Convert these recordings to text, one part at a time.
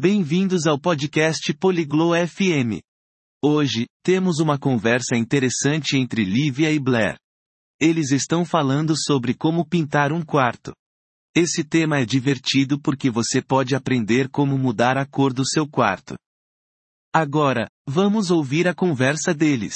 Bem-vindos ao podcast Poliglo FM. Hoje, temos uma conversa interessante entre Lívia e Blair. Eles estão falando sobre como pintar um quarto. Esse tema é divertido porque você pode aprender como mudar a cor do seu quarto. Agora, vamos ouvir a conversa deles.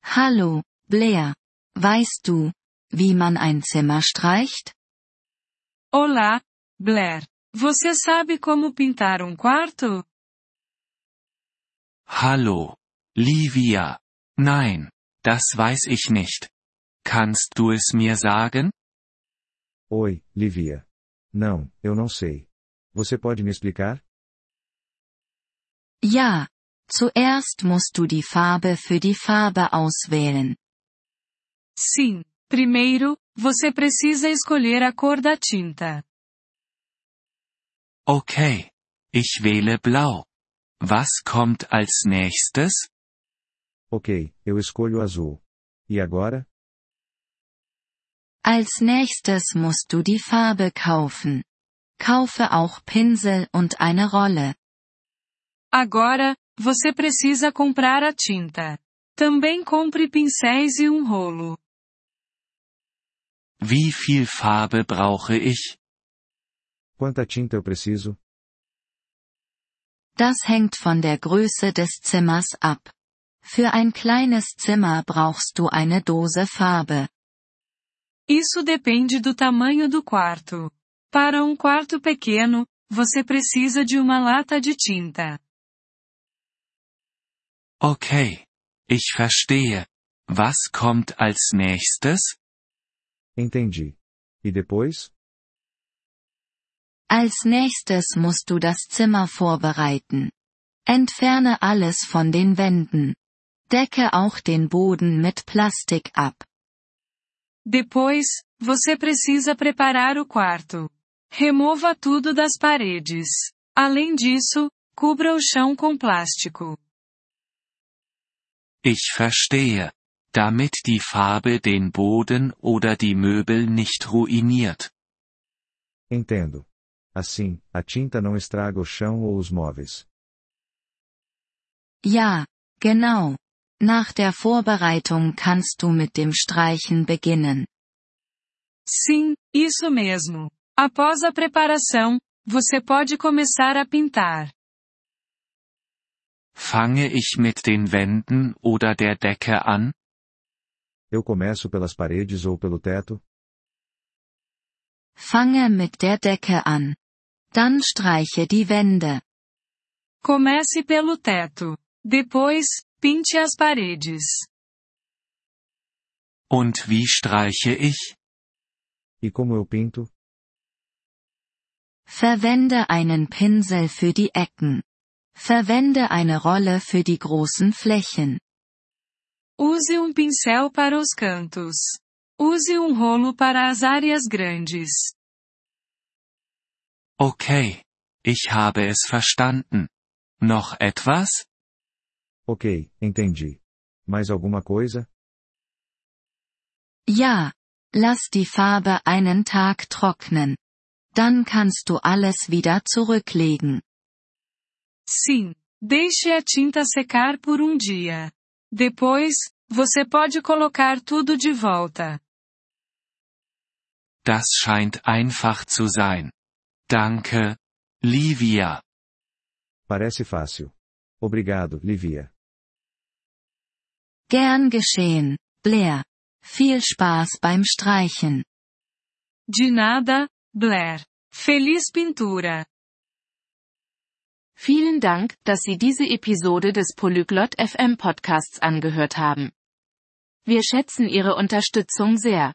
Hallo, Blair. Weißt du, wie man ein Zimmer streicht? Olá, Blair. Você sabe como pintar um quarto? Hallo, Livia. Nein, das weiß ich nicht. Kannst du es mir sagen? Oi, Livia. Não, eu não sei. Você pode me explicar? Ja, zuerst musst du die Farbe für die Farbe auswählen. Sim. Primeiro, você precisa escolher a cor da tinta. Okay. Ich wähle blau. Was kommt als nächstes? Ok, eu escolho azul. E agora? Als nächstes musst du die Farbe kaufen. Kaufe auch Pinsel und eine Rolle. Agora, você precisa comprar a tinta. Também compre pincéis e um rolo. Wie viel Farbe brauche ich? Quanta tinta eu preciso? Das hängt von der Größe des Zimmers ab. Für ein kleines Zimmer brauchst du eine Dose Farbe. Isso depende do tamanho do quarto. Para um quarto pequeno, você precisa de uma lata de tinta. Okay. Ich verstehe. Was kommt als nächstes? Entendi. E depois? Als nächstes musst du das Zimmer vorbereiten. Entferne alles von den Wänden. Decke auch den Boden mit Plastik ab. Depois, você precisa preparar o quarto. Remova tudo das paredes. Além disso, cubra o chão com plástico. Ich verstehe. Damit die Farbe den Boden oder die Möbel nicht ruiniert. Entendo. Assim, a tinta não estraga o chão ou os móveis. Ja, genau. Nach der Vorbereitung kannst du mit dem Streichen beginnen. Sim, isso mesmo. Após a preparação, você pode começar a pintar. Fange ich mit den Wänden oder der Decke an? Eu começo pelas paredes ou pelo teto? Fange mit der Decke an. Dann streiche die Wände. Comece pelo teto. Depois, pinte as paredes. Und wie streiche ich? E como eu pinto? Verwende einen Pinsel für die Ecken. Verwende eine Rolle für die großen Flächen. Use um pincel para os cantos. Use um rolo para as áreas grandes. Okay. Ich habe es verstanden. Noch etwas? Ok, entendi. Mais alguma coisa? Ja. Lass die Farbe einen Tag trocknen. Dann kannst du alles wieder zurücklegen. Sim. Deixe a tinta secar por um dia. Depois, você pode colocar tudo de volta. Das scheint einfach zu sein. Danke, Livia. Parece fácil. Obrigado, Livia. Gern geschehen, Blair. Viel Spaß beim Streichen. De nada, Blair. Feliz pintura. Vielen Dank, dass Sie diese Episode des Polyglot FM Podcasts angehört haben. Wir schätzen Ihre Unterstützung sehr.